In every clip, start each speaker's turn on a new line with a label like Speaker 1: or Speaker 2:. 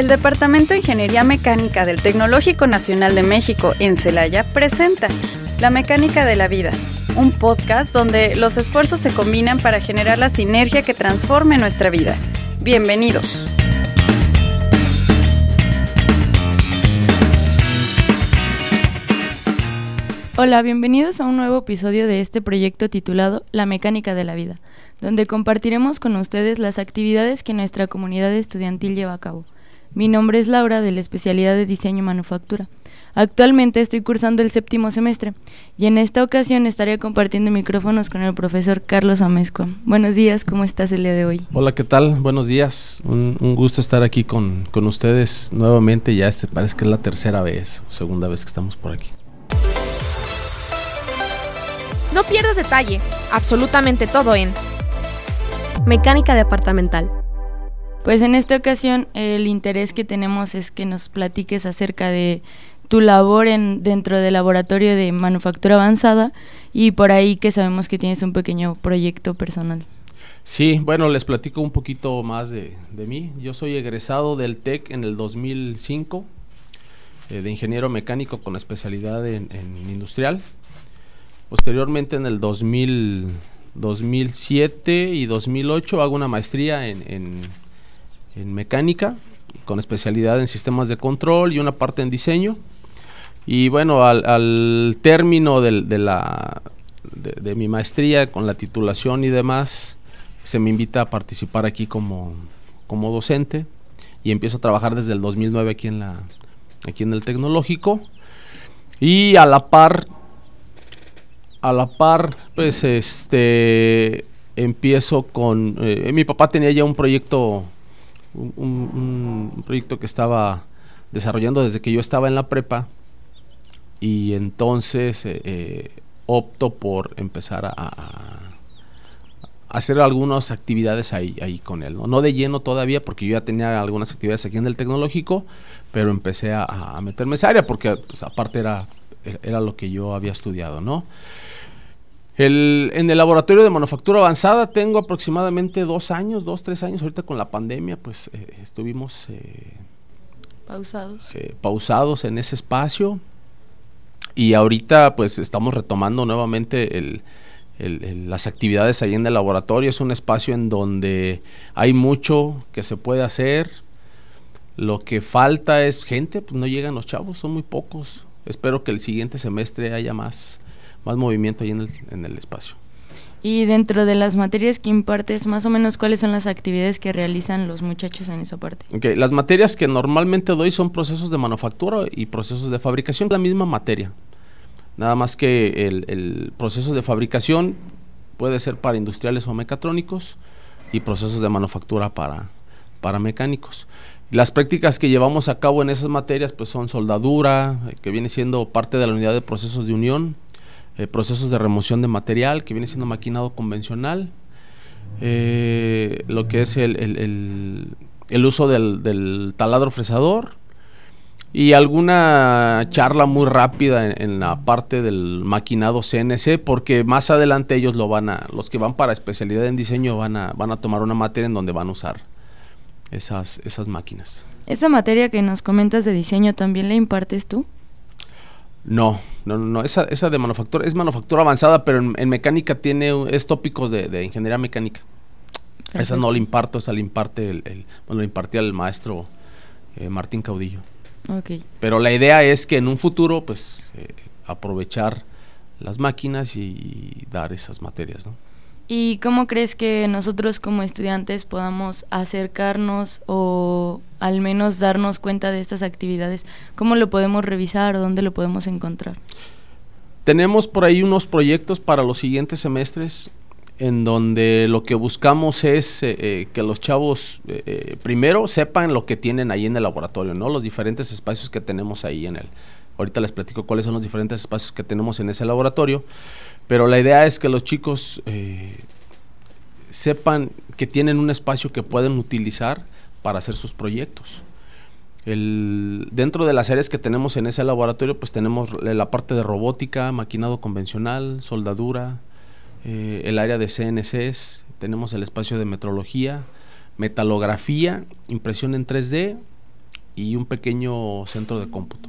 Speaker 1: El Departamento de Ingeniería Mecánica del Tecnológico Nacional de México en Celaya presenta La Mecánica de la Vida, un podcast donde los esfuerzos se combinan para generar la sinergia que transforme nuestra vida. Bienvenidos.
Speaker 2: Hola, bienvenidos a un nuevo episodio de este proyecto titulado La Mecánica de la Vida, donde compartiremos con ustedes las actividades que nuestra comunidad estudiantil lleva a cabo. Mi nombre es Laura de la especialidad de Diseño y Manufactura. Actualmente estoy cursando el séptimo semestre y en esta ocasión estaré compartiendo micrófonos con el profesor Carlos Amezco. Buenos días, ¿cómo estás el día de hoy?
Speaker 3: Hola, ¿qué tal? Buenos días. Un, un gusto estar aquí con, con, ustedes nuevamente. Ya este parece que es la tercera vez, segunda vez que estamos por aquí.
Speaker 4: No pierdas detalle, absolutamente todo en Mecánica Departamental.
Speaker 2: Pues en esta ocasión el interés que tenemos es que nos platiques acerca de tu labor en, dentro del laboratorio de manufactura avanzada y por ahí que sabemos que tienes un pequeño proyecto personal.
Speaker 3: Sí, bueno, les platico un poquito más de, de mí. Yo soy egresado del TEC en el 2005, eh, de ingeniero mecánico con especialidad en, industrial. Posteriormente en el 2000, 2007 y 2008 hago una maestría en, en, en, mecánica con especialidad en sistemas de control y una parte en diseño. Y bueno, al, al término de, la, de, de, mi maestría con la titulación y demás, se me invita a participar aquí como, como docente y empiezo a trabajar desde el 2009 aquí en, la, aquí en el tecnológico. Y a la par a la par, pues este empiezo con eh, mi papá tenía ya un proyecto un, proyecto que estaba desarrollando desde que yo estaba en la prepa y entonces eh, eh, opto por empezar a, hacer algunas actividades ahí, ahí con él, ¿no? no de lleno todavía porque yo ya tenía algunas actividades aquí en el tecnológico pero empecé a, a meterme en esa área porque pues, aparte era, era lo que yo había estudiado, ¿no? El, en el laboratorio de manufactura avanzada tengo aproximadamente dos años, dos, tres años. Ahorita con la pandemia, pues eh, estuvimos eh,
Speaker 2: pausados.
Speaker 3: Eh, pausados en ese espacio. Y ahorita, pues estamos retomando nuevamente el, el, el, las actividades ahí en el laboratorio. Es un espacio en donde hay mucho que se puede hacer. Lo que falta es gente, pues no llegan los chavos, son muy pocos. Espero que el siguiente semestre haya más más movimiento ahí en el, en el espacio.
Speaker 2: Y dentro de las materias que impartes, más o menos, ¿cuáles son las actividades que realizan los muchachos en esa parte?
Speaker 3: Okay, las materias que normalmente doy son procesos de manufactura y procesos de fabricación, la misma materia. Nada más que el, el proceso de fabricación puede ser para industriales o mecatrónicos y procesos de manufactura para, para mecánicos. Las prácticas que llevamos a cabo en esas materias pues son soldadura, que viene siendo parte de la unidad de procesos de unión, eh, procesos de remoción de material, que viene siendo maquinado convencional, eh, lo que es el, el, uso del, taladro fresador y alguna charla muy rápida en, en, la parte del maquinado CNC, porque más adelante ellos lo van a, los que van para especialidad en diseño van a, van a tomar una materia en donde van a usar esas, esas máquinas.
Speaker 2: ¿Esa materia que nos comentas de diseño también la impartes tú?
Speaker 3: No, no, no, esa, esa de manufactura es manufactura avanzada, pero en, en mecánica tiene es tópicos de, de ingeniería mecánica. Perfecto. Esa no la imparto, esa la imparte el, el bueno, la impartía el maestro eh, Martín Caudillo.
Speaker 2: Okay.
Speaker 3: Pero la idea es que en un futuro, pues, eh, aprovechar las máquinas y, y dar esas materias, ¿no?
Speaker 2: ¿Y cómo crees que nosotros como estudiantes podamos acercarnos o al menos darnos cuenta de estas actividades? ¿Cómo lo podemos revisar o dónde lo podemos encontrar?
Speaker 3: Tenemos por ahí unos proyectos para los siguientes semestres en donde lo que buscamos es eh, eh, que los chavos eh, primero sepan lo que tienen ahí en el laboratorio, ¿no? Los diferentes espacios que tenemos ahí en el. Ahorita les platico cuáles son los diferentes espacios que tenemos en ese laboratorio. Pero la idea es que los chicos eh, sepan que tienen un espacio que pueden utilizar para hacer sus proyectos. Dentro de las áreas que tenemos en ese laboratorio, pues tenemos la parte de robótica, maquinado convencional, soldadura, eh, el área de CNCs, tenemos el espacio de metrología, metalografía, impresión en 3D y un pequeño centro de cómputo.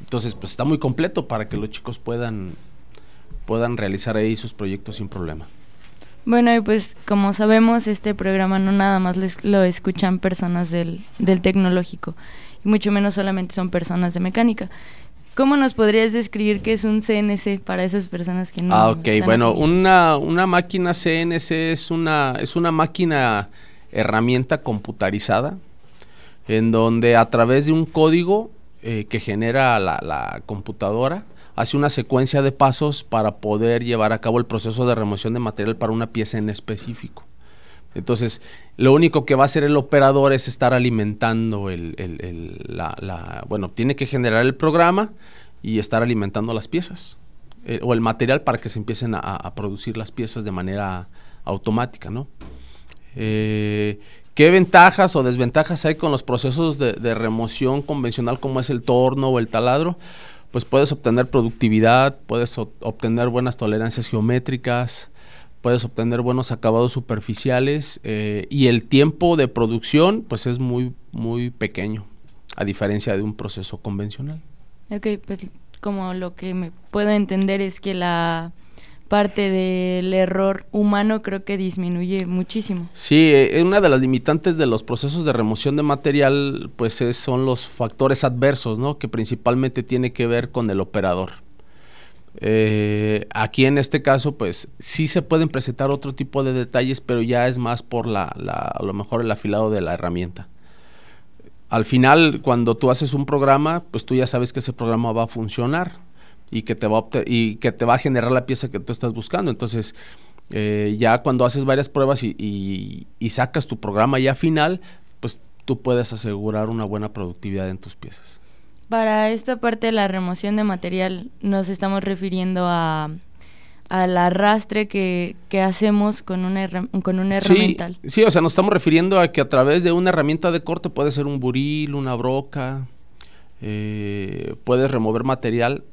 Speaker 3: Entonces, pues está muy completo para que los chicos puedan, puedan realizar ahí sus proyectos sin problema.
Speaker 2: Bueno, y pues como sabemos, este programa no nada más lo escuchan personas del, del tecnológico, y mucho menos solamente son personas de mecánica. ¿Cómo nos podrías describir qué es un CNC para esas personas que no?
Speaker 3: Ah, ok. Bueno, una, una máquina CNC es una, es una máquina herramienta computarizada en donde a través de un código eh, que genera la, la, computadora hace una secuencia de pasos para poder llevar a cabo el proceso de remoción de material para una pieza en específico. Entonces, lo único que va a hacer el operador es estar alimentando el, la, bueno, tiene que generar el programa y estar alimentando las piezas eh, o el material para que se empiecen a, producir las piezas de manera automática, ¿no? Eh, ¿Qué ventajas o desventajas hay con los procesos de, de, remoción convencional como es el torno o el taladro? Pues puedes obtener productividad, puedes obtener buenas tolerancias geométricas, puedes obtener buenos acabados superficiales eh, y el tiempo de producción pues es muy muy pequeño a diferencia de un proceso convencional.
Speaker 2: Ok, pues como lo que me puedo entender es que la parte del error humano creo que disminuye muchísimo.
Speaker 3: Sí, eh, una de las limitantes de los procesos de remoción de material pues es, son los factores adversos, ¿no? Que principalmente tiene que ver con el operador. Eh, aquí en este caso, pues sí se pueden presentar otro tipo de detalles, pero ya es más por la, a lo mejor el afilado de la herramienta. Al final, cuando tú haces un programa, pues tú ya sabes que ese programa va a funcionar y que te va a, y que te va a generar la pieza que tú estás buscando. Entonces, eh, ya cuando haces varias pruebas y, y sacas tu programa ya final, pues tú puedes asegurar una buena productividad en tus piezas.
Speaker 2: Para esta parte de la remoción de material nos estamos refiriendo a al arrastre que, hacemos con una, con una herramienta.
Speaker 3: Sí, o sea, nos estamos refiriendo a que a través de una herramienta de corte puede ser un buril, una broca, eh, puedes remover material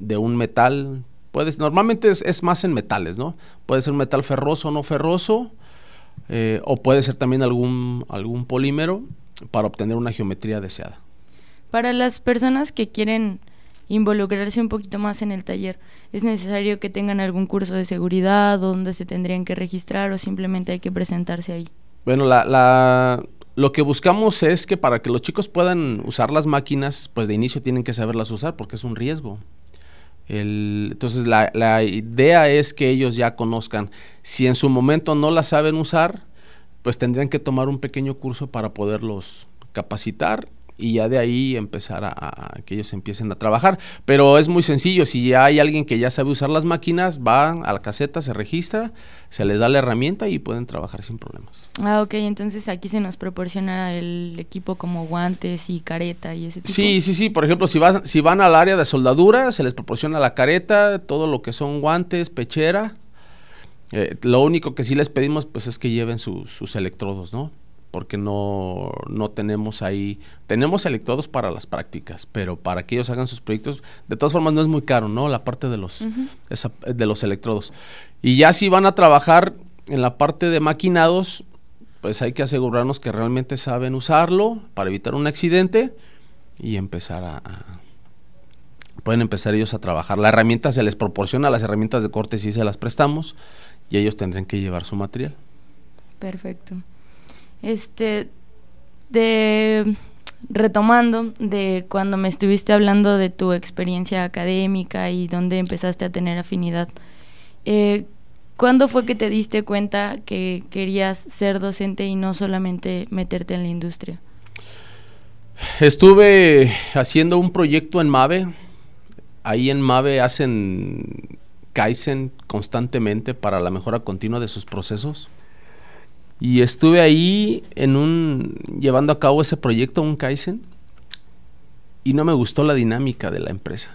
Speaker 3: de un metal, puedes, normalmente es, más en metales, ¿no? Puede ser un metal ferroso o no ferroso, eh, o puede ser también algún, algún polímero para obtener una geometría deseada.
Speaker 2: Para las personas que quieren involucrarse un poquito más en el taller, ¿es necesario que tengan algún curso de seguridad donde se tendrían que registrar o simplemente hay que presentarse ahí?
Speaker 3: Bueno, la, la, lo que buscamos es que para que los chicos puedan usar las máquinas, pues de inicio tienen que saberlas usar porque es un riesgo. El, entonces la, la idea es que ellos ya conozcan. Si en su momento no las saben usar, pues tendrían que tomar un pequeño curso para poderlos capacitar y ya de ahí empezar a, que ellos empiecen a trabajar. Pero es muy sencillo, si ya hay alguien que ya sabe usar las máquinas, va a la caseta, se registra, se les da la herramienta y pueden trabajar sin problemas.
Speaker 2: Ah, ok, entonces aquí se nos proporciona el equipo como guantes y careta y ese tipo.
Speaker 3: Sí, sí, sí, por ejemplo, si, van, si van al área de soldadura, se les proporciona la careta, todo lo que son guantes, pechera. Eh, lo único que sí les pedimos pues es que lleven sus electrodos, ¿no? Porque no, no tenemos ahí, tenemos electrodos para las prácticas, pero para que ellos hagan sus proyectos, de todas formas no es muy caro, ¿no? La parte de los, de los electrodos. Y ya si van a trabajar en la parte de maquinados, pues hay que asegurarnos que realmente saben usarlo para evitar un accidente y empezar a, pueden empezar ellos a trabajar. La herramienta se les proporciona, las herramientas de corte sí se las prestamos y ellos tendrán que llevar su material.
Speaker 2: Perfecto. Este, de retomando de cuando me estuviste hablando de tu experiencia académica y dónde empezaste a tener afinidad, eh, ¿cuándo fue que te diste cuenta que querías ser docente y no solamente meterte en la industria?
Speaker 3: Estuve haciendo un proyecto en MAVE. Ahí en MAVE hacen Kaizen constantemente para la mejora continua de sus procesos. Y estuve ahí en un llevando a cabo ese proyecto, un Kaizen, y no me gustó la dinámica de la empresa.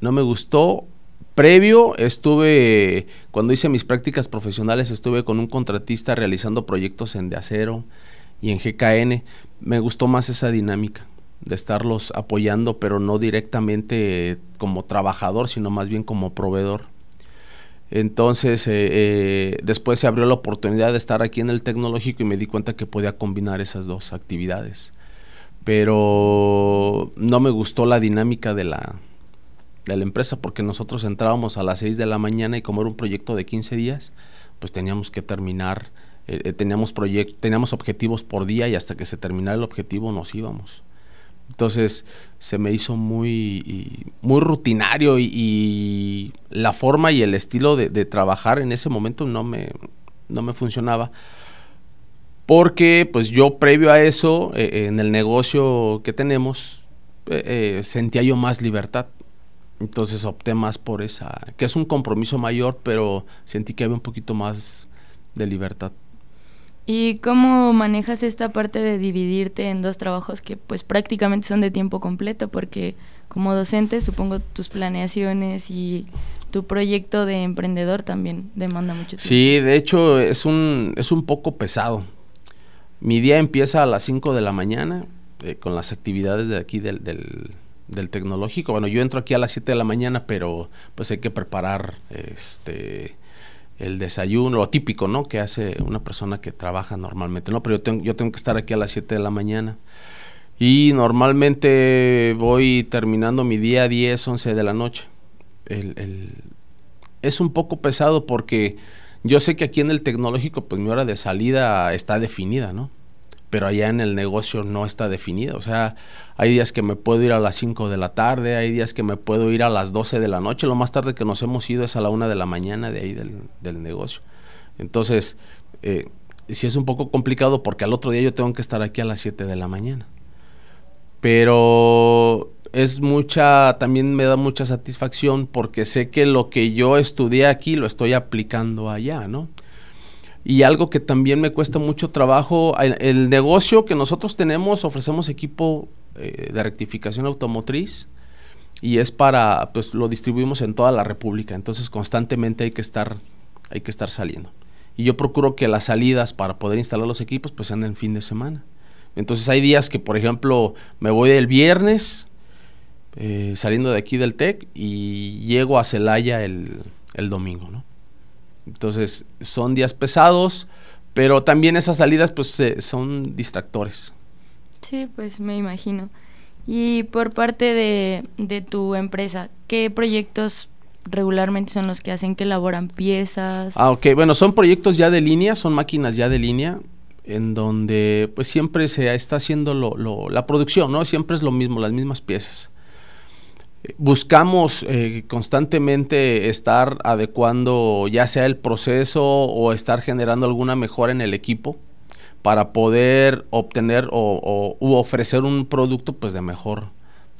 Speaker 3: No me gustó. Previo estuve, cuando hice mis prácticas profesionales, estuve con un contratista realizando proyectos en De Acero y en GKN. Me gustó más esa dinámica de estarlos apoyando, pero no directamente como trabajador, sino más bien como proveedor. Entonces, eh, eh, después se abrió la oportunidad de estar aquí en el tecnológico y me di cuenta que podía combinar esas dos actividades. pero no me gustó la dinámica de la, de la empresa porque nosotros entrábamos a las 6 de la mañana y como era un proyecto de 15 días, pues teníamos que terminar, eh, eh, teníamos, teníamos objetivos por día y hasta que se terminara el objetivo nos íbamos. Entonces se me hizo muy, muy rutinario y, la forma y el estilo de, trabajar en ese momento no me, no me funcionaba porque pues yo previo a eso, eh, en el negocio que tenemos, eh, eh, sentía yo más libertad. Entonces opté más por esa, que es un compromiso mayor, pero sentí que había un poquito más de libertad.
Speaker 2: ¿Y cómo manejas esta parte de dividirte en dos trabajos que pues prácticamente son de tiempo completo? Porque como docente supongo tus planeaciones y tu proyecto de emprendedor también demanda mucho tiempo.
Speaker 3: Sí, de hecho es un, es un poco pesado mi día empieza a las 5 de la mañana eh, con las actividades de aquí del, del, tecnológico. Bueno, yo entro aquí a las 7 de la mañana, pero pues hay que preparar este el desayuno, lo típico, ¿no? Que hace una persona que trabaja normalmente, ¿no? Pero yo tengo, yo tengo que estar aquí a las 7 de la mañana. Y normalmente voy terminando mi día a 10, 11 de la noche. el, es un poco pesado porque yo sé que aquí en el tecnológico, pues mi hora de salida está definida, ¿no? Pero allá en el negocio no está definida. O sea, hay días que me puedo ir a las 5 de la tarde, hay días que me puedo ir a las 12 de la noche. Lo más tarde que nos hemos ido es a la 1 de la mañana de ahí del, negocio. Entonces, eh, sí es un poco complicado porque al otro día yo tengo que estar aquí a las 7 de la mañana. Pero es mucha, también me da mucha satisfacción porque sé que lo que yo estudié aquí lo estoy aplicando allá, ¿no? Y algo que también me cuesta mucho trabajo, el, negocio que nosotros tenemos, ofrecemos equipo eh, de rectificación automotriz y es para, pues lo distribuimos en toda la República, entonces constantemente hay que estar, hay que estar saliendo. Y yo procuro que las salidas para poder instalar los equipos pues sean el fin de semana. Entonces hay días que, por ejemplo, me voy el viernes, eh, saliendo de aquí del TEC y llego a Celaya el, domingo, ¿no? Entonces son días pesados, pero también esas salidas pues son distractores.
Speaker 2: Sí, pues me imagino. Y por parte de, de tu empresa, ¿qué proyectos regularmente son los que hacen que elaboran piezas?
Speaker 3: Ah, ok, bueno, son proyectos ya de línea, son máquinas ya de línea, en donde pues siempre se está haciendo lo, la producción, ¿no? Siempre es lo mismo, las mismas piezas buscamos eh, constantemente estar adecuando ya sea el proceso o estar generando alguna mejora en el equipo para poder obtener o, u ofrecer un producto pues de mejor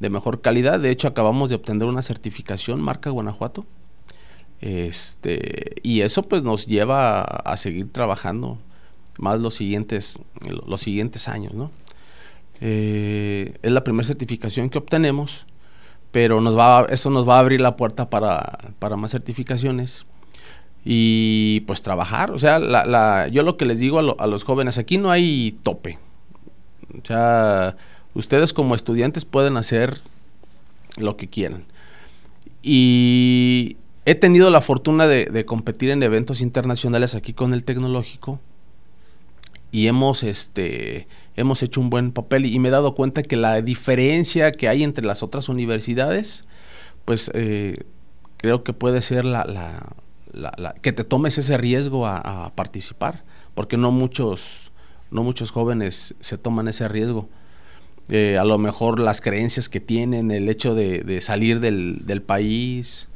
Speaker 3: de mejor calidad. De hecho, acabamos de obtener una certificación marca Guanajuato. Este, y eso pues nos lleva a, seguir trabajando más los siguientes los siguientes años, ¿no? Eh, es la primera certificación que obtenemos pero nos va, eso nos va a abrir la puerta para, más certificaciones y pues trabajar. O sea, la, yo lo que les digo a, los jóvenes, aquí no hay tope. O sea, ustedes como estudiantes pueden hacer lo que quieran. Y he tenido la fortuna de, de, competir en eventos internacionales aquí con el tecnológico y hemos este hemos hecho un buen papel y, me he dado cuenta que la diferencia que hay entre las otras universidades, pues eh, creo que puede ser la, que te tomes ese riesgo a, participar, porque no muchos, no muchos jóvenes se toman ese riesgo. Eh, a lo mejor las creencias que tienen, el hecho de, salir del, del país,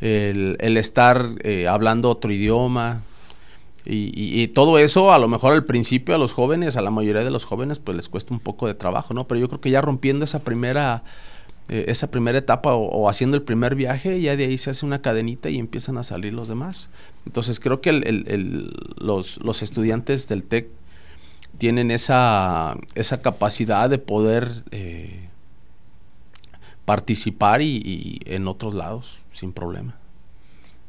Speaker 3: el, el estar eh, hablando otro idioma, y, todo eso, a lo mejor al principio a los jóvenes, a la mayoría de los jóvenes, pues les cuesta un poco de trabajo, ¿no? Pero yo creo que ya rompiendo esa primera, eh, esa primera etapa o, haciendo el primer viaje, ya de ahí se hace una cadenita y empiezan a salir los demás. Entonces creo que los, los, estudiantes del TEC tienen esa, esa capacidad de poder eh, participar y en otros lados sin problema.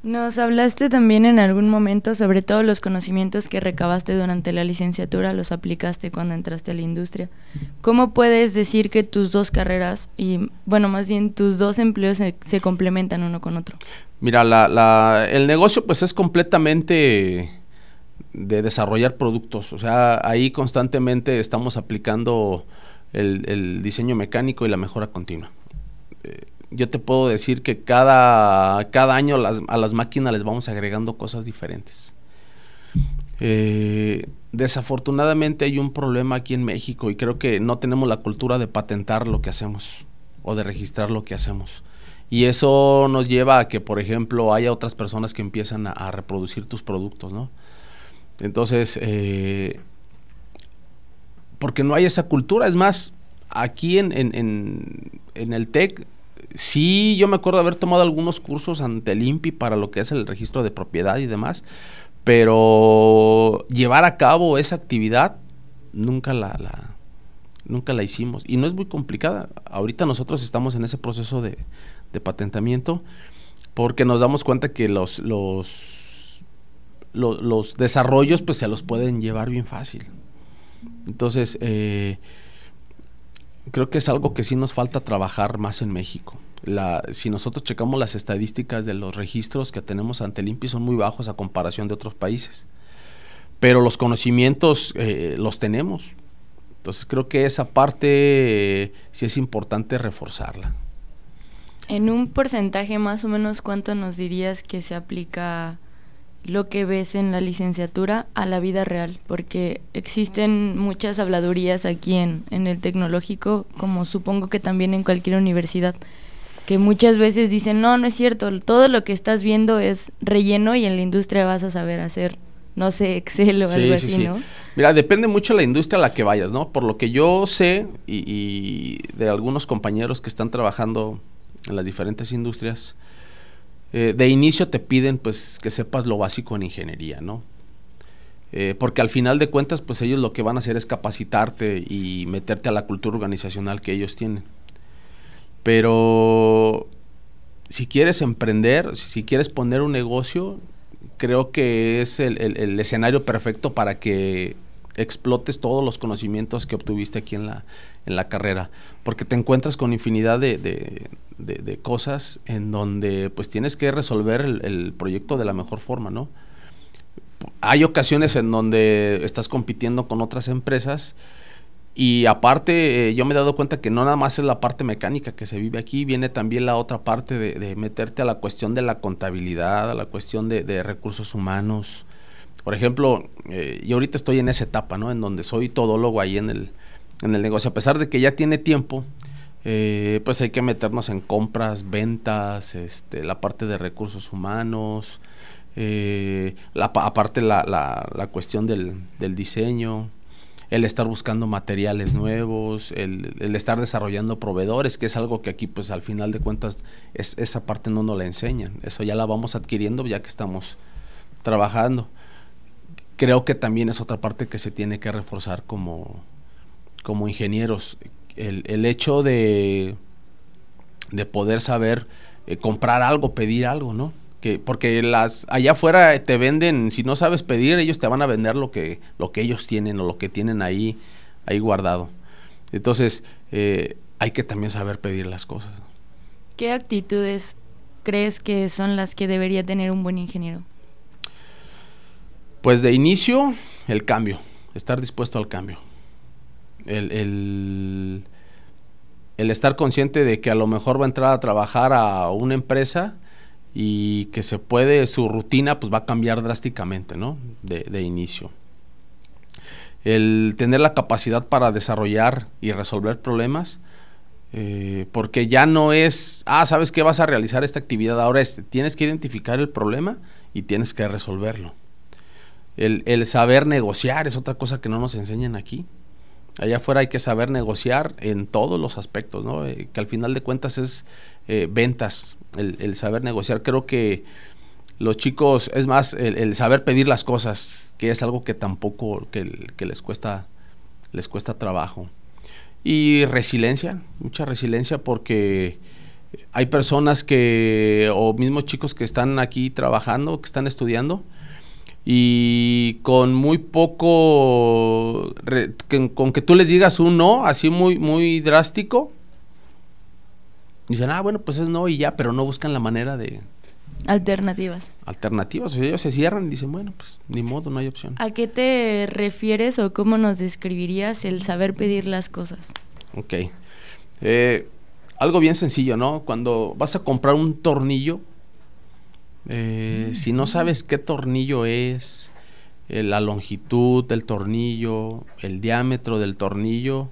Speaker 2: Nos hablaste también en algún momento sobre todos los conocimientos que recabaste durante la licenciatura, los aplicaste cuando entraste a la industria. ¿Cómo puedes decir que tus dos carreras y, bueno, más bien tus dos empleos se, complementan uno con otro?
Speaker 3: Mira, la, el negocio pues es completamente de desarrollar productos, o sea, ahí constantemente estamos aplicando el, diseño mecánico y la mejora continua. Eh, yo te puedo decir que cada, cada año a las máquinas les vamos agregando cosas diferentes. Eh, desafortunadamente hay un problema aquí en México y creo que no tenemos la cultura de patentar lo que hacemos o de registrar lo que hacemos. Y eso nos lleva a que, por ejemplo, haya otras personas que empiezan a, reproducir tus productos, ¿no? Entonces, eh, porque no hay esa cultura. Es más, aquí en, en, el TEC, sí, yo me acuerdo haber tomado algunos cursos ante el INPI para lo que es el registro de propiedad y demás, pero llevar a cabo esa actividad nunca la, la, nunca la hicimos. Y no es muy complicada. Ahorita nosotros estamos en ese proceso de, de patentamiento, porque nos damos cuenta que los, los, los, desarrollos pues se los pueden llevar bien fácil. Entonces, eh, creo que es algo que sí nos falta trabajar más en México. La, si nosotros checamos las estadísticas de los registros que tenemos ante el INPI son muy bajos a comparación de otros países. Pero los conocimientos eh, los tenemos. Entonces creo que esa parte eh, sí es importante reforzarla.
Speaker 2: En un porcentaje más o menos, ¿cuánto nos dirías que se aplica lo que ves en la licenciatura a la vida real? Porque existen muchas habladurías aquí en, en el tecnológico, como supongo que también en cualquier universidad, que muchas veces dicen, no, no es cierto, todo lo que estás viendo es relleno y en la industria vas a saber hacer no sé, Excel o algo así, ¿no?
Speaker 3: Mira, depende mucho de la industria a la que vayas, ¿no? Por lo que yo sé y, y, de algunos compañeros que están trabajando en las diferentes industrias, eh, de inicio te piden pues que sepas lo básico en ingeniería, ¿no? Eh, porque al final de cuentas, pues ellos lo que van a hacer es capacitarte y meterte a la cultura organizacional que ellos tienen. Pero si quieres emprender, si quieres poner un negocio, creo que es el escenario perfecto para que explotes todos los conocimientos que obtuviste aquí en la, en la carrera, porque te encuentras con infinidad de, de, cosas en donde pues tienes que resolver el, proyecto de la mejor forma, ¿no? Hay ocasiones en donde estás compitiendo con otras empresas y aparte eh, yo me he dado cuenta que no nada más es la parte mecánica que se vive aquí, viene también la otra parte de, meterte a la cuestión de la contabilidad, a la cuestión de, recursos humanos. Por ejemplo, eh, yo ahorita estoy en esa etapa, ¿no? En donde soy todólogo ahí en el, en el negocio. A pesar de que ya tiene tiempo, eh, pues hay que meternos en compras, ventas, este, la parte de recursos humanos, eh, la, aparte la, la, cuestión del, del, diseño, el estar buscando materiales nuevos, el, el, estar desarrollando proveedores, que es algo que aquí pues al final de cuentas es, esa parte no nos la enseñan, eso ya la vamos adquiriendo ya que estamos trabajando. Creo que también es otra parte que se tiene que reforzar como, como ingenieros, el, el hecho de, de poder saber eh, comprar algo, pedir algo, ¿no? Que, porque las allá afuera te venden, si no sabes pedir, ellos te van a vender lo que, lo que ellos tienen o lo que tienen ahí, ahí guardado. Entonces, eh, hay que también saber pedir las cosas.
Speaker 2: ¿Qué actitudes crees que son las que debería tener un buen ingeniero?
Speaker 3: Pues de inicio, el cambio, estar dispuesto al cambio el, el, estar consciente de que a lo mejor va a entrar a trabajar a una empresa y que se puede, su rutina pues va a cambiar drásticamente, ¿no? De, inicio. El tener la capacidad para desarrollar y resolver problemas, eh, porque ya no es, ah, sabes que vas a realizar esta actividad, ahora es, tienes que identificar el problema y tienes que resolverlo. El, el saber negociar es otra cosa que no nos enseñan aquí. Allá afuera hay que saber negociar en todos los aspectos, ¿no? Eh, que al final de cuentas es eh, ventas, el, saber negociar. Creo que los chicos, es más, el, saber pedir las cosas, que es algo que tampoco, que, que, les cuesta, les cuesta trabajo. Y resiliencia, mucha resiliencia porque hay personas que, o mismos chicos que están aquí trabajando, que están estudiando, y con muy poco, con que tú les digas un no, así muy, muy drástico, dicen, ah, bueno, pues es no y ya, pero no buscan la manera de...
Speaker 2: Alternativas.
Speaker 3: Alternativas, o sea, ellos se cierran y dicen, bueno, pues ni modo, no hay opción.
Speaker 2: ¿A qué te refieres o cómo nos describirías el saber pedir las cosas?
Speaker 3: Ok. Eh, algo bien sencillo, ¿no? Cuando vas a comprar un tornillo, eh, si no sabes qué tornillo es, eh, la longitud del tornillo, el diámetro del tornillo,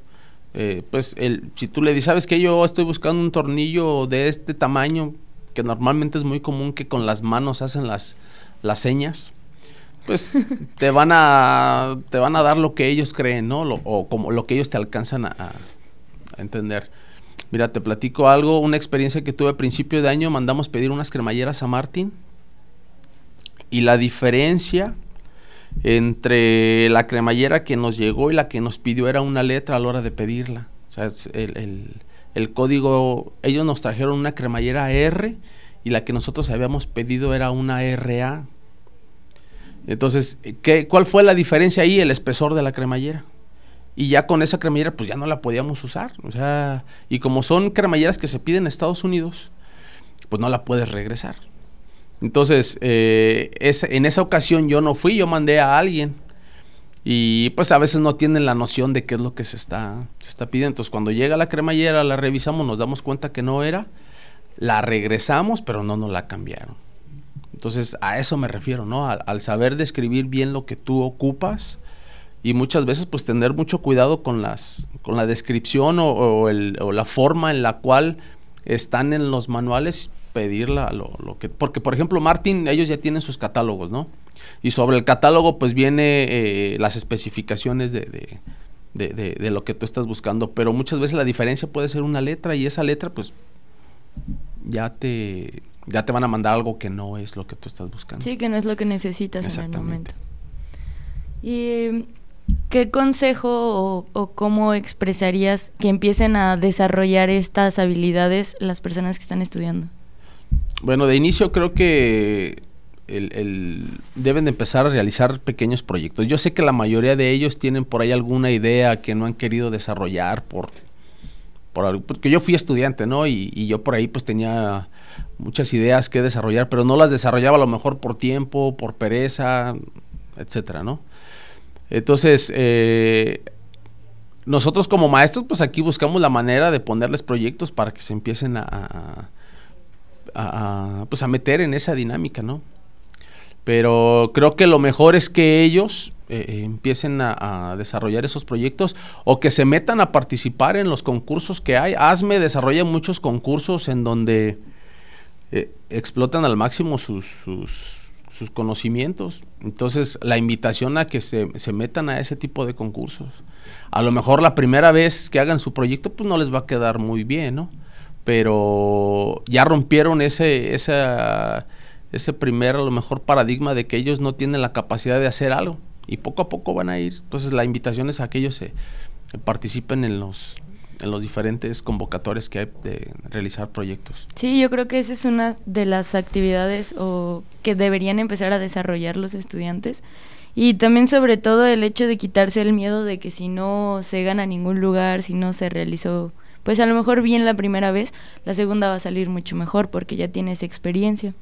Speaker 3: eh, pues el, si tú le dices, ¿sabes que Yo estoy buscando un tornillo de este tamaño, que normalmente es muy común que con las manos hacen las, las señas, pues te van a te van a dar lo que ellos creen, ¿no? o como lo que ellos te alcanzan a, a entender. Mira, te platico algo, una experiencia que tuve a principio de año, mandamos pedir unas cremalleras a Martín y la diferencia entre la cremallera que nos llegó y la que nos pidió era una letra a la hora de pedirla. O sea, el, el, código, ellos nos trajeron una cremallera R y la que nosotros habíamos pedido era una RA. Entonces, ¿qué, ¿cuál fue la diferencia ahí? El espesor de la cremallera y ya con esa cremallera pues ya no la podíamos usar. O sea, y como son cremalleras que se piden en Estados Unidos, pues no la puedes regresar. Entonces, eh, en esa ocasión yo no fui, yo mandé a alguien. Y pues a veces no tienen la noción de qué es lo que se está, se está pidiendo. Entonces cuando llega la cremallera, la revisamos, nos damos cuenta que no era, la regresamos, pero no nos la cambiaron. Entonces a eso me refiero, ¿no? Al saber describir bien lo que tú ocupas, y muchas veces pues tener mucho cuidado con las con la descripción o, el, o la forma en la cual están en los manuales pedirla lo, lo, que porque por ejemplo Martin ellos ya tienen sus catálogos no y sobre el catálogo pues viene eh, las especificaciones de, de, de, de, lo que tú estás buscando pero muchas veces la diferencia puede ser una letra y esa letra pues ya te ya te van a mandar algo que no es lo que tú estás buscando.
Speaker 2: Sí que no es lo que necesitas en el momento. Y ¿Qué consejo o, cómo expresarías que empiecen a desarrollar estas habilidades las personas que están estudiando?
Speaker 3: Bueno, de inicio creo que el, deben de empezar a realizar pequeños proyectos. Yo sé que la mayoría de ellos tienen por ahí alguna idea que no han querido desarrollar por, por porque yo fui estudiante, ¿no? Y, y, yo por ahí pues tenía muchas ideas que desarrollar, pero no las desarrollaba a lo mejor por tiempo, por pereza, etcétera, ¿no? Entonces, eh, nosotros como maestros, pues aquí buscamos la manera de ponerles proyectos para que se empiecen a, pues a meter en esa dinámica, ¿no? Pero creo que lo mejor es que ellos eh, eh, empiecen a, desarrollar esos proyectos o que se metan a participar en los concursos que hay. ASME desarrolla muchos concursos en donde explotan al máximo sus conocimientos. Entonces, la invitación a que se, se, metan a ese tipo de concursos. A lo mejor la primera vez que hagan su proyecto, pues no les va a quedar muy bien, ¿no? Pero ya rompieron ese, esa, ese primer, a lo mejor, paradigma de que ellos no tienen la capacidad de hacer algo. Y poco a poco van a ir. Entonces, la invitación es a que ellos se, participen en los, en los diferentes convocatorios que hay de realizar proyectos.
Speaker 2: Sí, yo creo que esa es una de las actividades o que deberían empezar a desarrollar los estudiantes. Y también sobre todo el hecho de quitarse el miedo de que si no se gana ningún lugar, si no se realizó, pues a lo mejor bien la primera vez, la segunda va a salir mucho mejor porque ya tienes experiencia.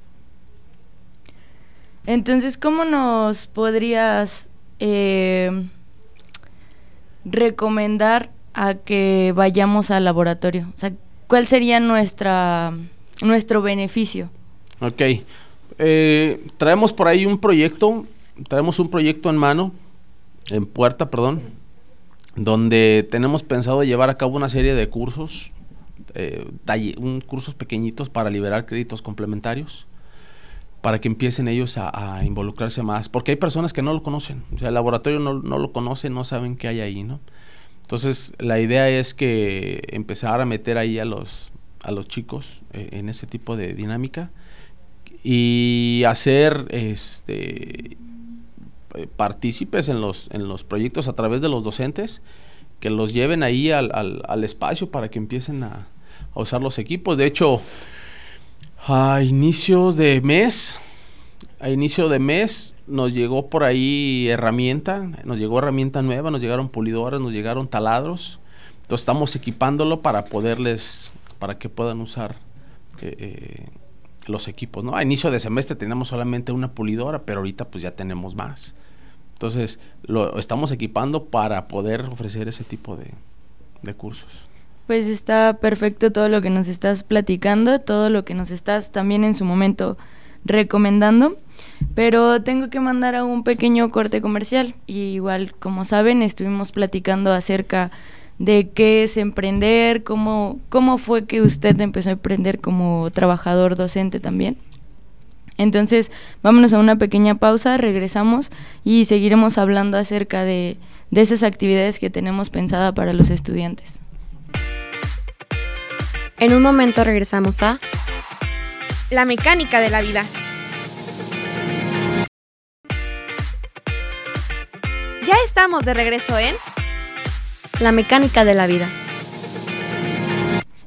Speaker 2: Entonces, ¿cómo nos podrías eh, recomendar a que vayamos al laboratorio? O sea, ¿cuál sería nuestra nuestro beneficio?
Speaker 3: Ok. Eh, traemos por ahí un proyecto, traemos un proyecto en mano, en puerta, perdón, donde tenemos pensado llevar a cabo una serie de cursos, eh, un, cursos pequeñitos para liberar créditos complementarios, para que empiecen ellos a, involucrarse más, porque hay personas que no lo conocen, o sea, el laboratorio no, no lo conoce, no saben qué hay ahí, ¿no? Entonces, la idea es que empezar a meter ahí a los, a los chicos eh, en ese tipo de dinámica y hacer este eh, partícipes en los, en los proyectos a través de los docentes que los lleven ahí al, al, espacio para que empiecen a, a, usar los equipos. De hecho, a inicios de mes a inicio de mes nos llegó por ahí herramienta, nos llegó herramienta nueva, nos llegaron pulidoras, nos llegaron taladros. Entonces estamos equipándolo para poderles, para que puedan usar eh, eh, los equipos, ¿no? A inicio de semestre teníamos solamente una pulidora, pero ahorita pues ya tenemos más. Entonces lo estamos equipando para poder ofrecer ese tipo de cursos.
Speaker 2: Pues está perfecto todo lo que nos estás platicando, todo lo que nos estás también en su momento recomendando, pero tengo que mandar a un pequeño corte comercial y igual como saben estuvimos platicando acerca de qué es emprender, cómo, cómo fue que usted empezó a emprender como trabajador docente también. Entonces, vámonos a una pequeña pausa, regresamos y seguiremos hablando acerca de, de esas actividades que tenemos pensada para los estudiantes.
Speaker 4: En un momento regresamos a La mecánica de la vida. Estamos de regreso en La mecánica de la vida.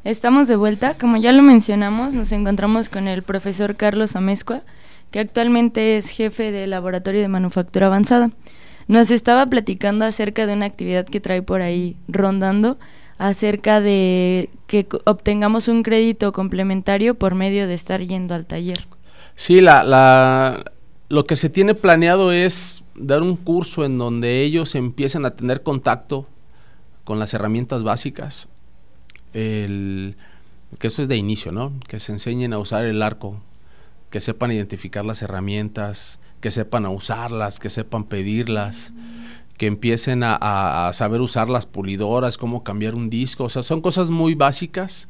Speaker 2: Estamos de vuelta, como ya lo mencionamos, nos encontramos con el profesor Carlos Amezcua, que actualmente es jefe del Laboratorio de Manufactura Avanzada. Nos estaba platicando acerca de una actividad que trae por ahí rondando, acerca de que obtengamos un crédito complementario por medio de estar yendo al taller.
Speaker 3: Sí, la, la, lo que se tiene planeado es dar un curso en donde ellos empiecen a tener contacto con las herramientas básicas. El, que eso es de inicio, ¿no? Que se enseñen a usar el arco, que sepan identificar las herramientas, que sepan a usarlas, que sepan pedirlas que empiecen a, saber usar las pulidoras, cómo cambiar un disco, o sea, son cosas muy básicas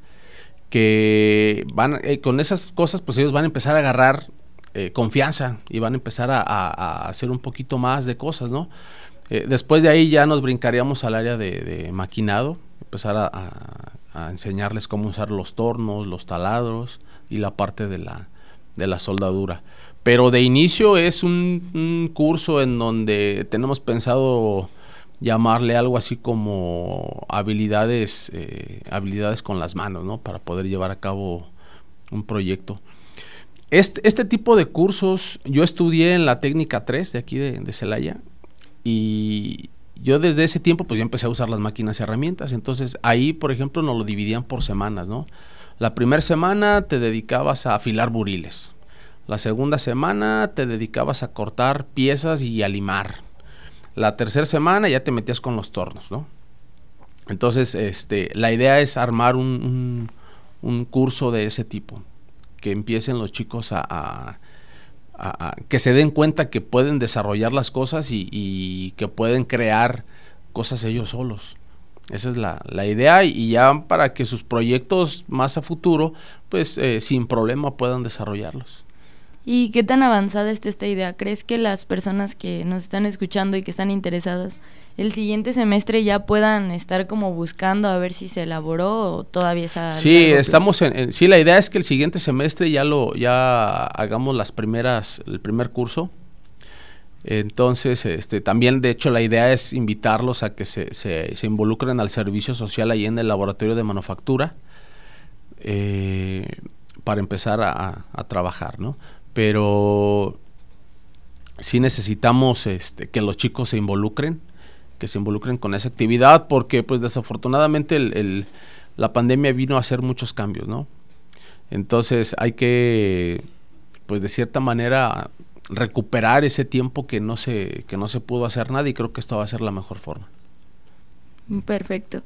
Speaker 3: que van, eh, con esas cosas pues ellos van a empezar a agarrar eh, confianza y van a empezar a, hacer un poquito más de cosas, ¿no? Eh, después de ahí ya nos brincaríamos al área de, maquinado, empezar a, enseñarles cómo usar los tornos, los taladros y la parte de la, de la soldadura. Pero de inicio es un, curso en donde tenemos pensado llamarle algo así como habilidades, eh, habilidades con las manos, ¿no? Para poder llevar a cabo un proyecto. Este, este tipo de cursos, yo estudié en la técnica 3 de aquí de, Celaya y yo desde ese tiempo pues ya empecé a usar las máquinas y herramientas. Entonces ahí, por ejemplo, nos lo dividían por semanas, ¿no? La primera semana te dedicabas a afilar buriles la segunda semana te dedicabas a cortar piezas y a limar. La tercera semana ya te metías con los tornos, ¿no? Entonces, este, la idea es armar un, curso de ese tipo, que empiecen los chicos a, que se den cuenta que pueden desarrollar las cosas y, que pueden crear cosas ellos solos. Esa es la, idea y ya para que sus proyectos más a futuro, pues eh, sin problema puedan desarrollarlos.
Speaker 2: ¿Y qué tan avanzada está esta idea? ¿Crees que las personas que nos están escuchando y que están interesadas el siguiente semestre ya puedan estar como buscando a ver si se elaboró o todavía está
Speaker 3: Sí, estamos en, sí, la idea es que el siguiente semestre ya lo ya hagamos las primeras el primer curso. Entonces, este también de hecho la idea es invitarlos a que se, se, se involucren al servicio social ahí en el laboratorio de manufactura. Eh, para empezar a, a, trabajar, ¿no? pero sí necesitamos este, que los chicos se involucren, que se involucren con esa actividad, porque pues desafortunadamente el, la pandemia vino a hacer muchos cambios, ¿no? Entonces hay que, pues de cierta manera, recuperar ese tiempo que no se, que no se pudo hacer nada y creo que esto va a ser la mejor forma.
Speaker 2: Perfecto.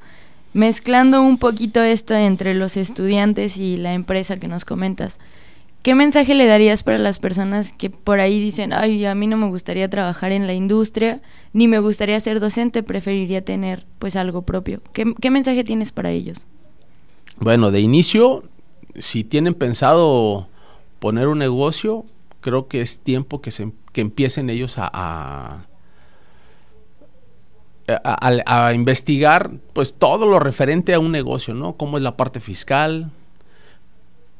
Speaker 2: Mezclando un poquito esto entre los estudiantes y la empresa que nos comentas, ¿Qué mensaje le darías para las personas que por ahí dicen, ay, a mí no me gustaría trabajar en la industria, ni me gustaría ser docente, preferiría tener pues algo propio? ¿Qué, mensaje tienes para ellos?
Speaker 3: Bueno, de inicio, si tienen pensado poner un negocio, creo que es tiempo que, se, que empiecen ellos a, a, a, investigar pues todo lo referente a un negocio, ¿no? Cómo es la parte fiscal,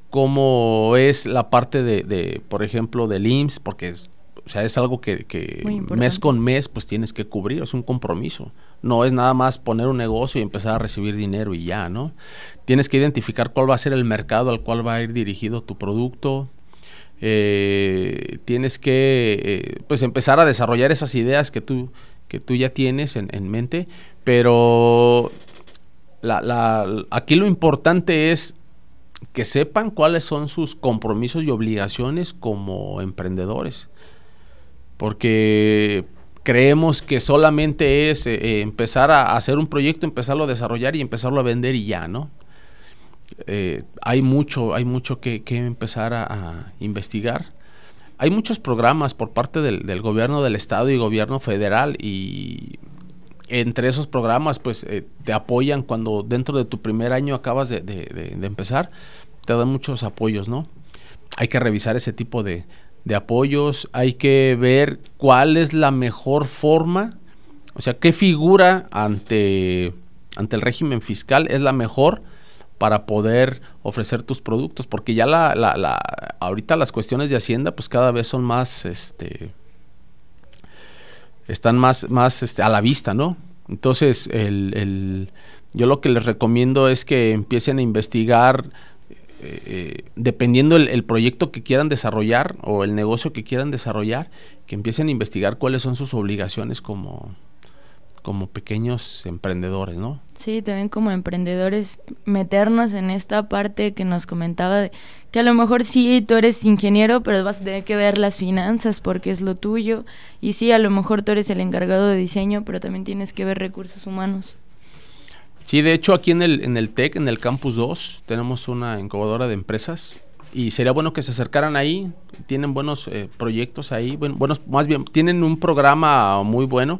Speaker 3: cómo es la parte de, por ejemplo, del IMSS, porque es, o sea, es algo que, mes con mes pues tienes que cubrir, es un compromiso. No es nada más poner un negocio y empezar a recibir dinero y ya, ¿no? Tienes que identificar cuál va a ser el mercado al cual va a ir dirigido tu producto. Eh, tienes que eh, pues empezar a desarrollar esas ideas que tú, que tú ya tienes en, en mente, pero la, la, aquí lo importante es que sepan cuáles son sus compromisos y obligaciones como emprendedores. Porque creemos que solamente es eh, empezar a hacer un proyecto, empezarlo a desarrollar y empezarlo a vender y ya, ¿no? hay mucho, hay mucho que, empezar a, investigar. Hay muchos programas por parte del, del, gobierno del estado y gobierno federal y entre esos programas pues te apoyan cuando dentro de tu primer año acabas de, de empezar, te dan muchos apoyos, ¿no? Hay que revisar ese tipo de, de apoyos, hay que ver cuál es la mejor forma, o sea, qué figura ante, ante el régimen fiscal es la mejor para poder ofrecer tus productos, porque ya la, la, la, ahorita las cuestiones de Hacienda pues cada vez son más, este, están más, más este, a la vista, ¿no? Entonces, el, el, yo lo que les recomiendo es que empiecen a investigar eh, dependiendo el, proyecto que quieran desarrollar o el negocio que quieran desarrollar, que empiecen a investigar cuáles son sus obligaciones como, como pequeños emprendedores, ¿no?
Speaker 2: Sí, también como emprendedores, meternos en esta parte que nos comentaba, de, que a lo mejor sí, tú eres ingeniero, pero vas a tener que ver las finanzas porque es lo tuyo, y sí, a lo mejor tú eres el encargado de diseño, pero también tienes que ver recursos humanos.
Speaker 3: Sí, de hecho aquí en el, en el TEC, en el Campus 2, tenemos una incubadora de empresas y sería bueno que se acercaran ahí. Tienen buenos eh, proyectos ahí, bueno, buenos, más bien, tienen un programa muy bueno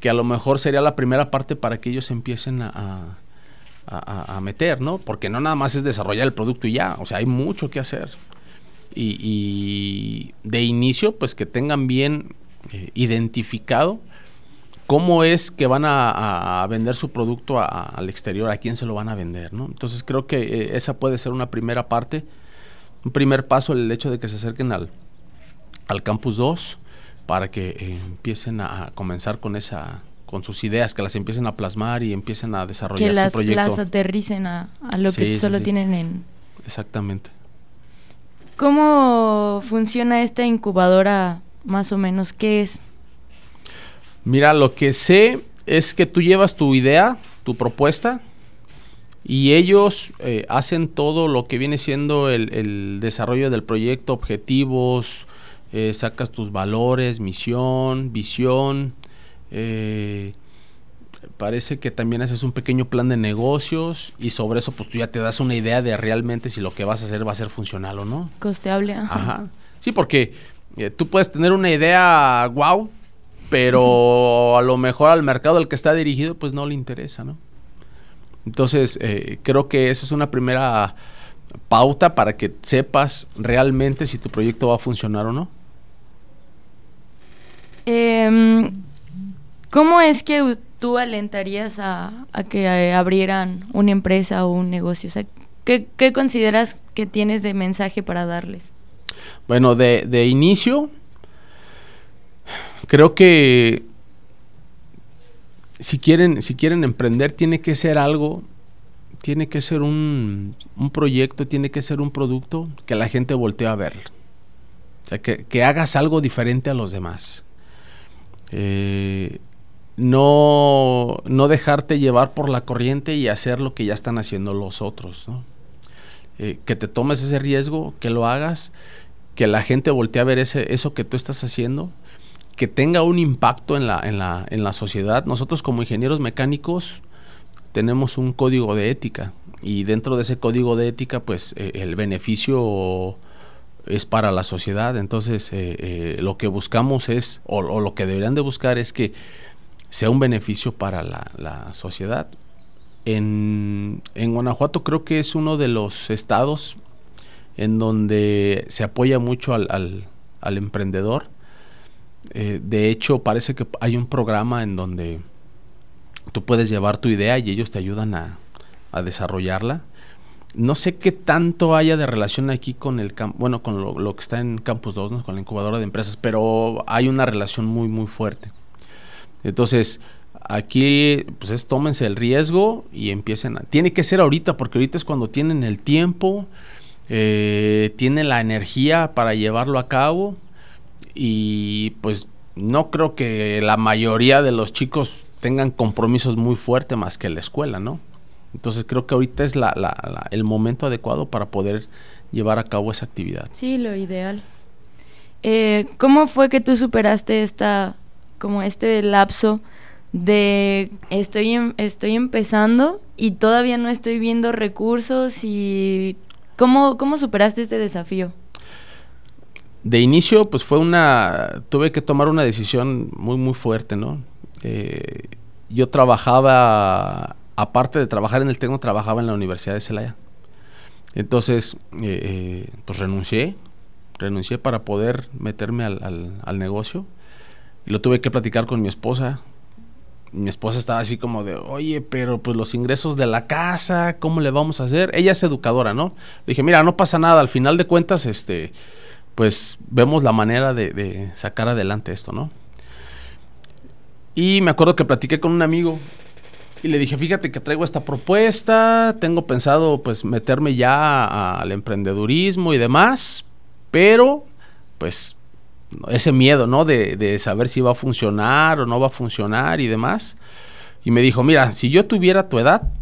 Speaker 3: que a lo mejor sería la primera parte para que ellos empiecen a, a, meter, ¿no? Porque no nada más es desarrollar el producto y ya, o sea, hay mucho que hacer. Y, de inicio, pues que tengan bien eh, identificado cómo es que van a, vender su producto al exterior, a quién se lo van a vender, ¿no? Entonces creo que eh, esa puede ser una primera parte, un primer paso el hecho de que se acerquen al, al Campus 2 para que eh, empiecen a, comenzar con esa con sus ideas, que las empiecen a plasmar y empiecen a desarrollar
Speaker 2: que las,
Speaker 3: su proyecto.
Speaker 2: las aterricen a, lo que solo tienen en...
Speaker 3: Exactamente.
Speaker 2: ¿Cómo funciona esta incubadora más o menos? ¿Qué es?
Speaker 3: Mira, lo que sé es que tú llevas tu idea, tu propuesta, y ellos eh, hacen todo lo que viene siendo el, desarrollo del proyecto, objetivos, eh, sacas tus valores, misión, visión. Eh, parece que también haces un pequeño plan de negocios y sobre eso pues tú ya te das una idea de realmente si lo que vas a hacer va a ser funcional o no.
Speaker 2: Costeable. Ajá.
Speaker 3: ajá. Sí, porque tú puedes tener una idea, wow, pero a lo mejor al mercado al que está dirigido pues no le interesa, ¿no? Entonces, eh, creo que esa es una primera pauta para que sepas realmente si tu proyecto va a funcionar o no.
Speaker 2: Em, ¿Cómo es que tú alentarías a, que eh, abrieran una empresa o un negocio? ¿qué, consideras que tienes de mensaje para darles?
Speaker 3: Bueno, de, de inicio, creo que si quieren, si quieren emprender, tiene que ser algo, tiene que ser un, un proyecto, tiene que ser un producto que la gente voltee a ver. O sea, que, hagas algo diferente a los demás. Eh, no, no dejarte llevar por la corriente y hacer lo que ya están haciendo los otros. Eh, que te tomes ese riesgo, que lo hagas, que la gente voltee a ver ese, eso que tú estás haciendo que tenga un impacto en la, en la, en la sociedad. Nosotros como ingenieros mecánicos tenemos un código de ética y dentro de ese código de ética pues eh, el beneficio es para la sociedad. Entonces eh, eh, lo que buscamos es, o, lo que deberían de buscar es que sea un beneficio para la, sociedad. En, en Guanajuato creo que es uno de los estados en donde se apoya mucho al, al, emprendedor eh, de hecho, parece que hay un programa en donde tú puedes llevar tu idea y ellos te ayudan a, desarrollarla. No sé qué tanto haya de relación aquí con el bueno, con lo, que está en Campus 2, con la incubadora de empresas, pero hay una relación muy, muy fuerte. Entonces, aquí, pues es tómense el riesgo y empiecen a... Tiene que ser ahorita, porque ahorita es cuando tienen el tiempo, eh, tienen la energía para llevarlo a cabo y pues no creo que la mayoría de los chicos tengan compromisos muy fuertes más que la escuela, ¿no? Entonces creo que ahorita es la, el momento adecuado para poder llevar a cabo esa actividad.
Speaker 2: Sí, lo ideal. Eh, ¿Cómo fue que tú superaste esta como este lapso de estoy, em, estoy empezando y todavía no estoy viendo recursos y ¿cómo, cómo superaste este desafío?
Speaker 3: De inicio, pues fue una, tuve que tomar una decisión muy, muy fuerte, ¿no? Eh, yo trabajaba, aparte de trabajar en el Tecno, trabajaba en la Universidad de Celaya. Entonces, eh, eh, pues renuncié, renuncié para poder meterme al, al, negocio. Y lo tuve que platicar con mi esposa. Mi esposa estaba así como de, oye, pero pues los ingresos de la casa, ¿cómo le vamos a hacer? Ella es educadora, ¿no? Le dije, mira, no pasa nada, al final de cuentas, este, pues vemos la manera de, de sacar adelante esto, ¿no? Y me acuerdo que platiqué con un amigo y le dije, fíjate que traigo esta propuesta, tengo pensado pues meterme ya al emprendedurismo y demás, pero pues ese miedo, ¿no? De, saber si va a funcionar o no va a funcionar y demás. Y me dijo, mira, si yo tuviera tu edad,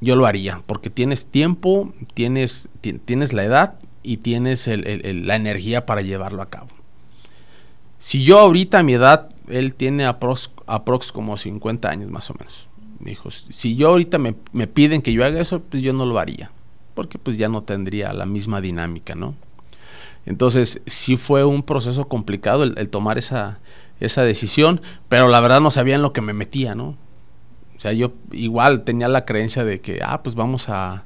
Speaker 3: yo lo haría, porque tienes tiempo, tienes, tienes la edad y tienes la energía para llevarlo a cabo. Si yo ahorita a mi edad él tiene aprox, aprox como 50 años más o menos. Me dijo, si yo ahorita me, piden que yo haga eso, pues yo no lo haría, porque pues ya no tendría la misma dinámica, ¿no? Entonces sí fue un proceso complicado el, tomar esa, esa decisión, pero la verdad no sabía en lo que me metía, ¿no? O sea, yo igual tenía la creencia de que, ah, pues vamos a,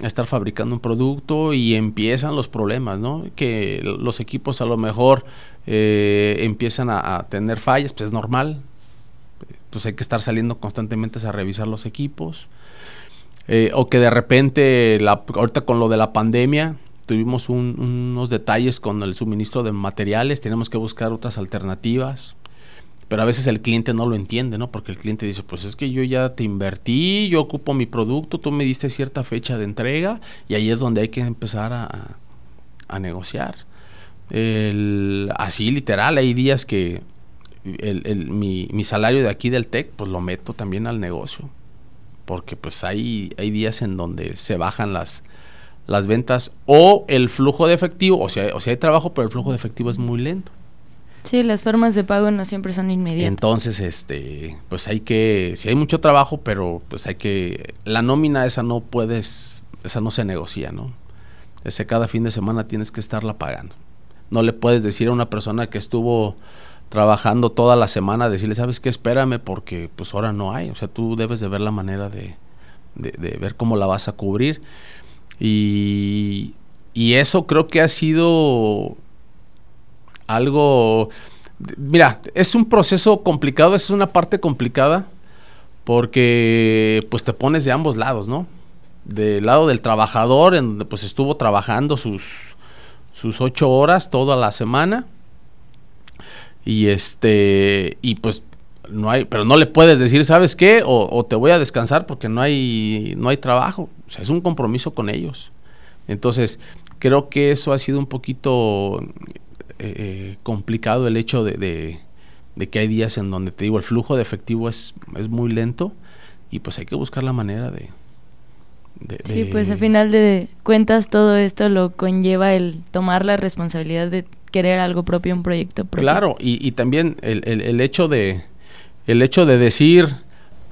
Speaker 3: estar fabricando un producto y empiezan los problemas, ¿no? Que los equipos a lo mejor eh, empiezan a, tener fallas, pues es normal. Pues hay que estar saliendo constantemente a revisar los equipos. Eh, o que de repente, ahorita con lo de la pandemia, tuvimos unos detalles con el suministro de materiales, tenemos que buscar otras alternativas pero a veces el cliente no lo entiende, ¿no? Porque el cliente dice, pues es que yo ya te invertí, yo ocupo mi producto, tú me diste cierta fecha de entrega y ahí es donde hay que empezar a, negociar. Así literal, hay días que el, el, mi, mi, salario de aquí del TEC, pues lo meto también al negocio. Porque pues hay, hay días en donde se bajan las, las ventas o el flujo de efectivo, o sea, o sea, hay trabajo, pero el flujo de efectivo es muy lento.
Speaker 2: Sí, las formas de pago no siempre son inmediatas.
Speaker 3: Entonces, este, pues hay que, si hay mucho trabajo, pero pues hay que, la nómina esa no puedes, esa no se negocia, ¿no? Ese cada fin de semana tienes que estarla pagando. No le puedes decir a una persona que estuvo trabajando toda la semana, decirle, ¿sabes qué? Espérame porque pues ahora no hay. O sea, tú debes de ver la manera de, de, ver cómo la vas a cubrir. Y, y eso creo que ha sido algo... Mira, es un proceso complicado, es una parte complicada porque pues te pones de ambos lados, ¿no? Del lado del trabajador, en donde pues estuvo trabajando sus, sus ocho horas toda la semana y este y pues no hay pero no le puedes decir sabes qué o, o, te voy a descansar porque no hay no hay trabajo. O sea es un compromiso con ellos. Entonces creo que eso ha sido un poquito eh, complicado el hecho de, que hay días en donde te digo el flujo de efectivo es, es muy lento y pues hay que buscar la manera de,
Speaker 2: Sí, pues al final de cuentas todo esto lo conlleva el tomar la responsabilidad de querer algo propio, un proyecto propio.
Speaker 3: Claro, y, también el, el, hecho de el hecho de decir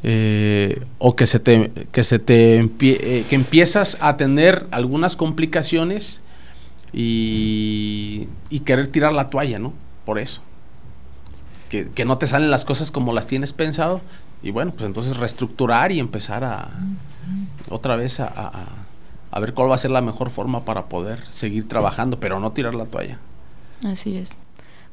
Speaker 3: eh, o que se te que se te eh, que empiezas a tener algunas complicaciones y, querer tirar la toalla, ¿no? Por eso. Que, no te salen las cosas como las tienes pensado y bueno, pues entonces reestructurar y empezar a otra vez a, a, ver cuál va a ser la mejor forma para poder seguir trabajando, pero no tirar la toalla.
Speaker 2: Así es.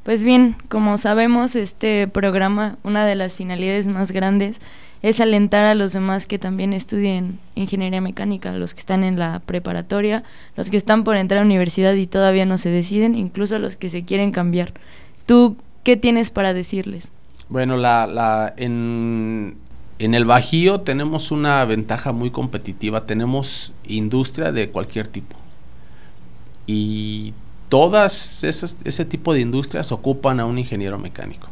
Speaker 2: Pues bien, como sabemos, este programa, una de las finalidades más grandes es alentar a los demás que también estudien ingeniería mecánica, los que están en la preparatoria, los que están por entrar a la universidad y todavía no se deciden, incluso los que se quieren cambiar. ¿Tú qué tienes para decirles?
Speaker 3: Bueno, la, la, en, en el Bajío tenemos una ventaja muy competitiva, tenemos industria de cualquier tipo. Y todas esas, ese tipo de industrias ocupan a un ingeniero mecánico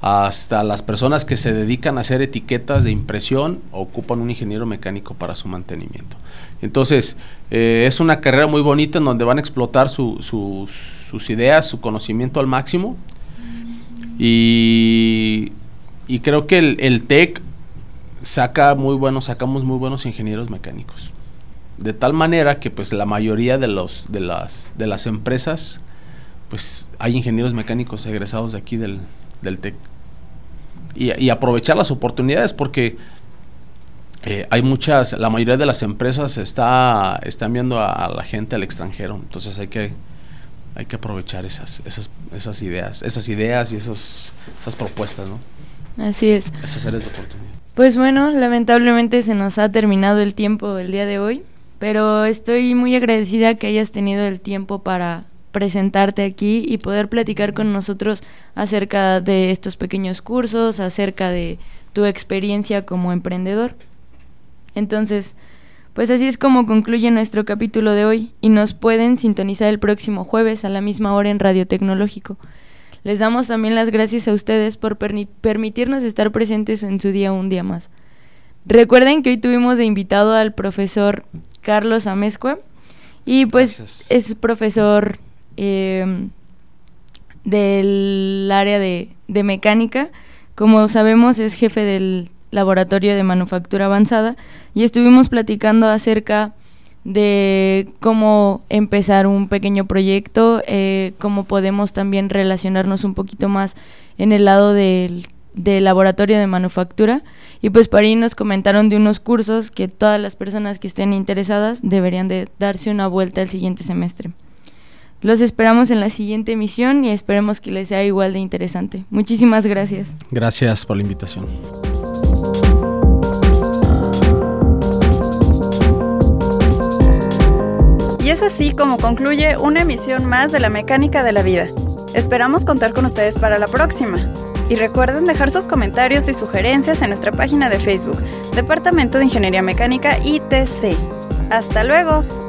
Speaker 3: hasta las personas que se dedican a hacer etiquetas de impresión ocupan un ingeniero mecánico para su mantenimiento. Entonces, eh, es una carrera muy bonita en donde van a explotar sus ideas, su conocimiento al máximo. Y, y creo que el, el TEC saca muy buenos, sacamos muy buenos ingenieros mecánicos. De tal manera que pues la mayoría de los de las de las empresas pues hay ingenieros mecánicos egresados de aquí del, del TEC. Y, y aprovechar las oportunidades porque eh, hay muchas, la mayoría de las empresas está, están viendo a, a la gente al extranjero, entonces hay que, hay que aprovechar esas, esas, esas ideas, esas ideas y esos, esas propuestas, ¿no?
Speaker 2: Así es.
Speaker 3: Esas áreas de oportunidad.
Speaker 2: Pues bueno, lamentablemente se nos ha terminado el tiempo el día de hoy, pero estoy muy agradecida que hayas tenido el tiempo para presentarte aquí y poder platicar con nosotros acerca de estos pequeños cursos, acerca de tu experiencia como emprendedor. Entonces, pues así es como concluye nuestro capítulo de hoy y nos pueden sintonizar el próximo jueves a la misma hora en Radio Tecnológico. Les damos también las gracias a ustedes por permitirnos estar presentes en su día un día más. Recuerden que hoy tuvimos de invitado al profesor Carlos Amezcua y pues gracias. es profesor eh, del área de, de mecánica. Como sabemos es jefe del laboratorio de manufactura avanzada y estuvimos platicando acerca de cómo empezar un pequeño proyecto, eh, cómo podemos también relacionarnos un poquito más en el lado del, del, laboratorio de manufactura. Y pues para ahí nos comentaron de unos cursos que todas las personas que estén interesadas deberían de darse una vuelta el siguiente semestre. Los esperamos en la siguiente emisión y esperemos que les sea igual de interesante. Muchísimas gracias.
Speaker 3: Gracias por la invitación.
Speaker 1: Y es así como concluye una emisión más de la mecánica de la vida. Esperamos contar con ustedes para la próxima. Y recuerden dejar sus comentarios y sugerencias en nuestra página de Facebook, Departamento de Ingeniería Mecánica ITC. ¡Hasta luego!